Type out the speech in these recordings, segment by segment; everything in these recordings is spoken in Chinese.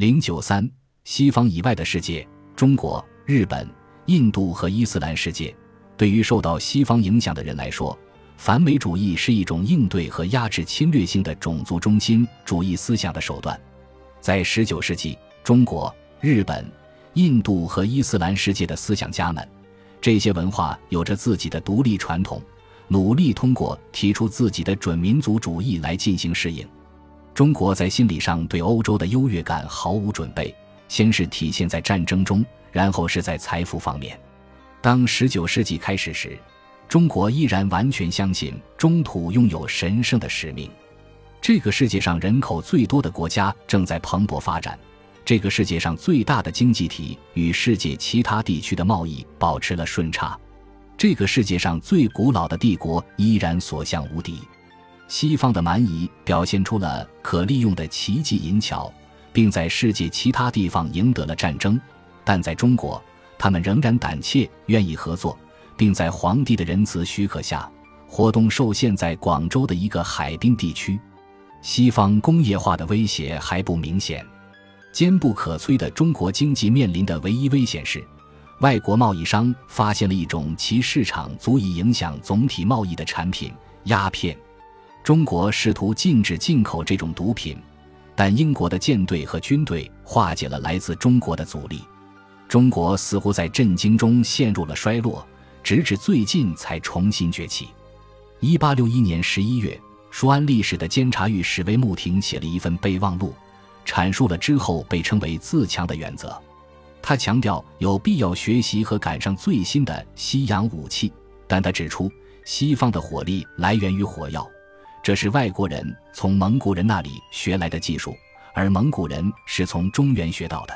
零九三，西方以外的世界，中国、日本、印度和伊斯兰世界，对于受到西方影响的人来说，反美主义是一种应对和压制侵略性的种族中心主义思想的手段。在十九世纪，中国、日本、印度和伊斯兰世界的思想家们，这些文化有着自己的独立传统。努力通过提出自己的准民族主义来进行适应。中国在心理上对欧洲的优越感毫无准备，先是体现在战争中，然后是在财富方面。当十九世纪开始时，中国依然完全相信中土拥有神圣的使命。这个世界上人口最多的国家正在蓬勃发展，这个世界上最大的经济体与世界其他地区的贸易保持了顺差。这个世界上最古老的帝国依然所向无敌，西方的蛮夷表现出了可利用的奇技淫巧，并在世界其他地方赢得了战争，但在中国，他们仍然胆怯，愿意合作，并在皇帝的仁慈许可下，活动受限在广州的一个海滨地区。西方工业化的威胁还不明显，坚不可摧的中国经济面临的唯一危险是。外国贸易商发现了一种其市场足以影响总体贸易的产品——鸦片。中国试图禁止进口这种毒品，但英国的舰队和军队化解了来自中国的阻力。中国似乎在震惊中陷入了衰落，直至最近才重新崛起。一八六一年十一月，舒安历史的监察御史魏慕廷写了一份备忘录，阐述了之后被称为“自强”的原则。他强调有必要学习和赶上最新的西洋武器，但他指出，西方的火力来源于火药，这是外国人从蒙古人那里学来的技术，而蒙古人是从中原学到的。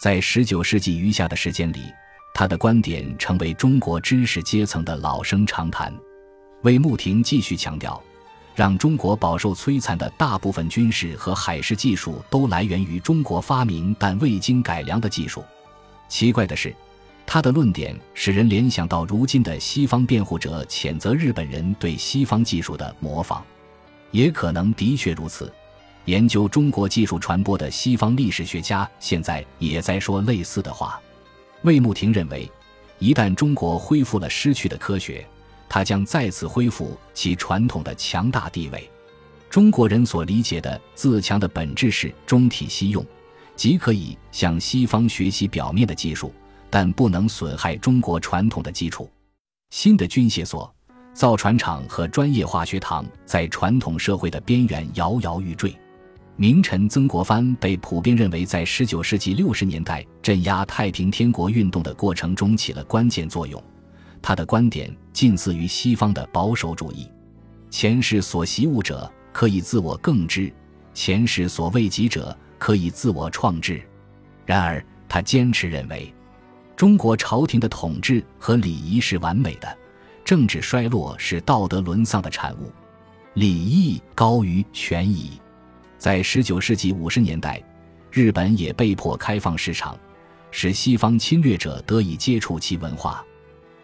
在19世纪余下的时间里，他的观点成为中国知识阶层的老生常谈。魏慕廷继续强调，让中国饱受摧残的大部分军事和海事技术都来源于中国发明但未经改良的技术。奇怪的是，他的论点使人联想到如今的西方辩护者谴责日本人对西方技术的模仿，也可能的确如此。研究中国技术传播的西方历史学家现在也在说类似的话。魏慕廷认为，一旦中国恢复了失去的科学，它将再次恢复其传统的强大地位。中国人所理解的自强的本质是中体西用。即可以向西方学习表面的技术，但不能损害中国传统的基础。新的军械所、造船厂和专业化学堂在传统社会的边缘摇摇欲坠。名臣曾国藩被普遍认为在19世纪60年代镇压太平天国运动的过程中起了关键作用。他的观点近似于西方的保守主义：前世所习物者，可以自我更之；前世所未及者。可以自我创制，然而他坚持认为，中国朝廷的统治和礼仪是完美的，政治衰落是道德沦丧的产物，礼义高于权宜。在十九世纪五十年代，日本也被迫开放市场，使西方侵略者得以接触其文化，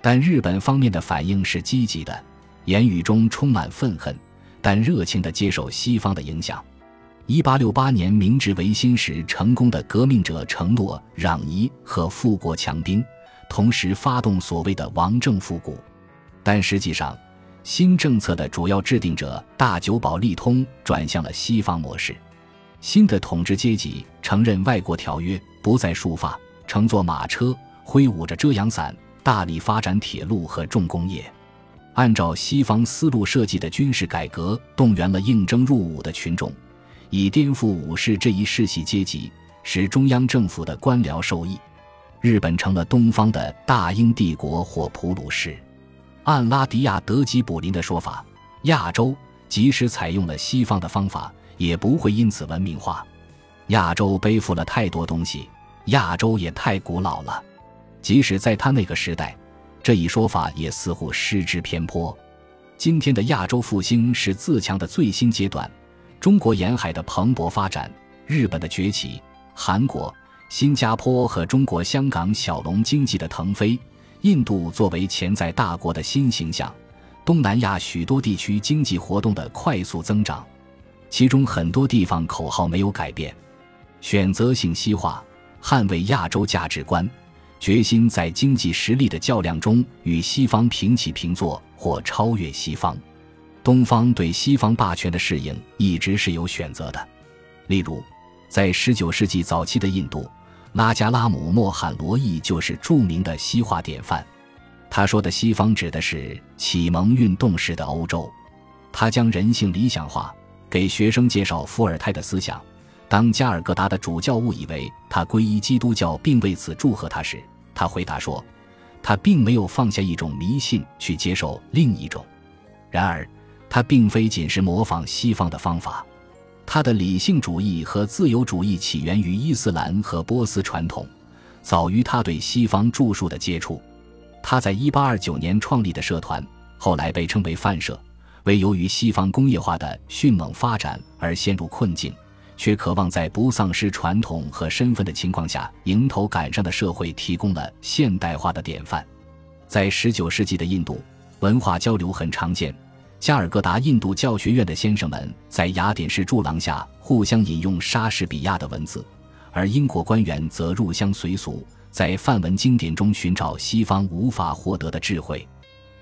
但日本方面的反应是积极的，言语中充满愤恨，但热情地接受西方的影响。一八六八年，明治维新时成功的革命者承诺攘夷和富国强兵，同时发动所谓的王政复古。但实际上，新政策的主要制定者大久保利通转向了西方模式。新的统治阶级承认外国条约，不再束发，乘坐马车，挥舞着遮阳伞，大力发展铁路和重工业。按照西方思路设计的军事改革，动员了应征入伍的群众。以颠覆武士这一世袭阶级，使中央政府的官僚受益。日本成了东方的大英帝国或普鲁士。按拉迪亚·德吉卜林的说法，亚洲即使采用了西方的方法，也不会因此文明化。亚洲背负了太多东西，亚洲也太古老了。即使在他那个时代，这一说法也似乎失之偏颇。今天的亚洲复兴是自强的最新阶段。中国沿海的蓬勃发展，日本的崛起，韩国、新加坡和中国香港小龙经济的腾飞，印度作为潜在大国的新形象，东南亚许多地区经济活动的快速增长，其中很多地方口号没有改变。选择性西化，捍卫亚洲价值观，决心在经济实力的较量中与西方平起平坐或超越西方。东方对西方霸权的适应一直是有选择的。例如，在19世纪早期的印度，拉加拉姆·莫罕罗伊就是著名的西化典范。他说的西方指的是启蒙运动时的欧洲。他将人性理想化，给学生介绍伏尔泰的思想。当加尔各答的主教误以为他皈依基督教并为此祝贺他时，他回答说：“他并没有放下一种迷信去接受另一种。然而，他并非仅是模仿西方的方法。他的理性主义和自由主义起源于伊斯兰和波斯传统，早于他对西方著述的接触。他在1829年创立的社团，后来被称为范社，为由于西方工业化的迅猛发展而陷入困境。”却渴望在不丧失传统和身份的情况下迎头赶上的社会提供了现代化的典范。在19世纪的印度，文化交流很常见。加尔各答印度教学院的先生们在雅典式柱廊下互相引用莎士比亚的文字，而英国官员则入乡随俗，在梵文经典中寻找西方无法获得的智慧。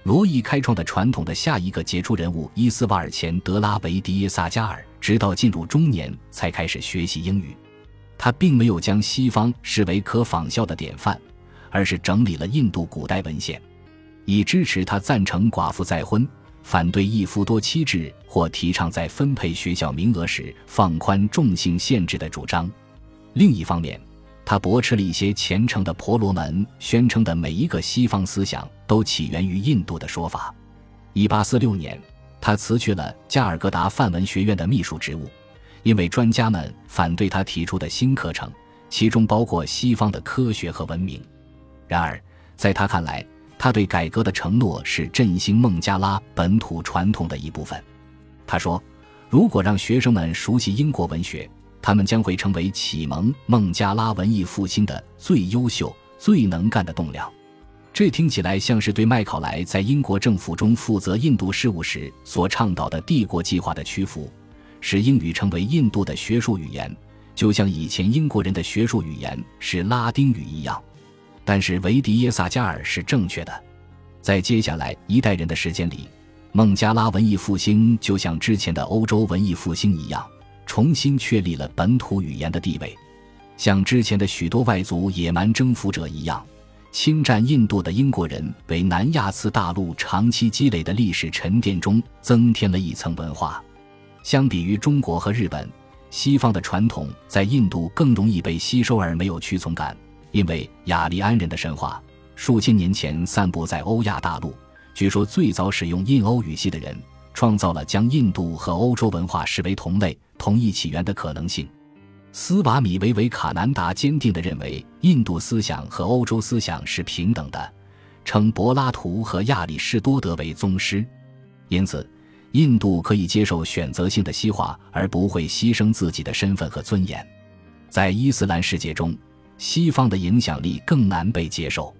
罗伊开创的传统的下一个杰出人物伊斯瓦尔钱德拉维迪耶萨加尔。直到进入中年才开始学习英语，他并没有将西方视为可仿效的典范，而是整理了印度古代文献，以支持他赞成寡妇再婚、反对一夫多妻制或提倡在分配学校名额时放宽众姓限制的主张。另一方面，他驳斥了一些虔诚的婆罗门宣称的每一个西方思想都起源于印度的说法。一八四六年。他辞去了加尔各答梵文学院的秘书职务，因为专家们反对他提出的新课程，其中包括西方的科学和文明。然而，在他看来，他对改革的承诺是振兴孟加拉本土传统的一部分。他说：“如果让学生们熟悉英国文学，他们将会成为启蒙孟加拉文艺复兴的最优秀、最能干的栋梁。”这听起来像是对麦考莱在英国政府中负责印度事务时所倡导的帝国计划的屈服，使英语成为印度的学术语言，就像以前英国人的学术语言是拉丁语一样。但是维迪耶萨加尔是正确的，在接下来一代人的时间里，孟加拉文艺复兴就像之前的欧洲文艺复兴一样，重新确立了本土语言的地位，像之前的许多外族野蛮征服者一样。侵占印度的英国人为南亚次大陆长期积累的历史沉淀中增添了一层文化。相比于中国和日本，西方的传统在印度更容易被吸收而没有屈从感，因为雅利安人的神话数千年前散布在欧亚大陆。据说最早使用印欧语系的人创造了将印度和欧洲文化视为同类、同一起源的可能性。斯瓦米维维卡南达坚定地认为，印度思想和欧洲思想是平等的，称柏拉图和亚里士多德为宗师。因此，印度可以接受选择性的西化，而不会牺牲自己的身份和尊严。在伊斯兰世界中，西方的影响力更难被接受。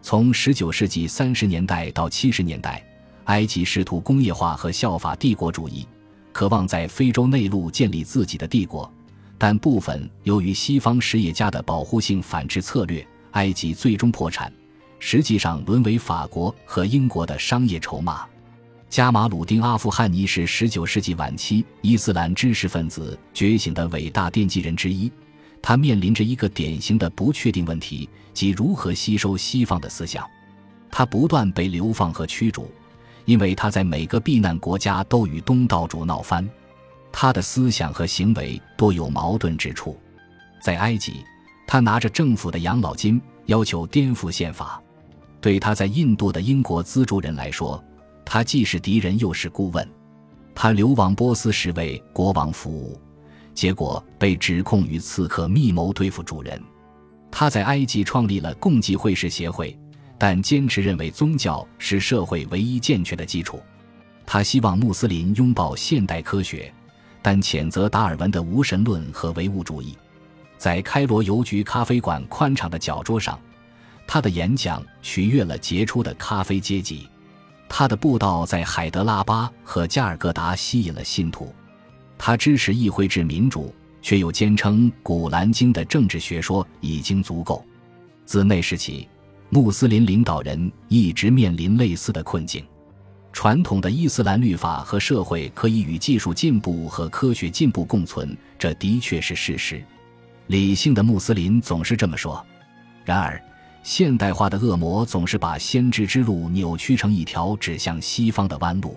从19世纪30年代到70年代，埃及试图工业化和效法帝国主义，渴望在非洲内陆建立自己的帝国。但部分由于西方实业家的保护性反制策略，埃及最终破产，实际上沦为法国和英国的商业筹码。加马鲁丁·阿富汗尼是19世纪晚期伊斯兰知识分子觉醒的伟大奠基人之一，他面临着一个典型的不确定问题，即如何吸收西方的思想。他不断被流放和驱逐，因为他在每个避难国家都与东道主闹翻。他的思想和行为多有矛盾之处，在埃及，他拿着政府的养老金，要求颠覆宪法；对他在印度的英国资助人来说，他既是敌人又是顾问。他流亡波斯时为国王服务，结果被指控与刺客密谋对付主人。他在埃及创立了共济会士协会，但坚持认为宗教是社会唯一健全的基础。他希望穆斯林拥抱现代科学。但谴责达尔文的无神论和唯物主义，在开罗邮局咖啡馆宽敞的角桌上，他的演讲取悦了杰出的咖啡阶级；他的布道在海德拉巴和加尔各答吸引了信徒；他支持议会制民主，却又坚称《古兰经》的政治学说已经足够。自那时起，穆斯林领导人一直面临类似的困境。传统的伊斯兰律法和社会可以与技术进步和科学进步共存，这的确是事实。理性的穆斯林总是这么说。然而，现代化的恶魔总是把先知之路扭曲成一条指向西方的弯路。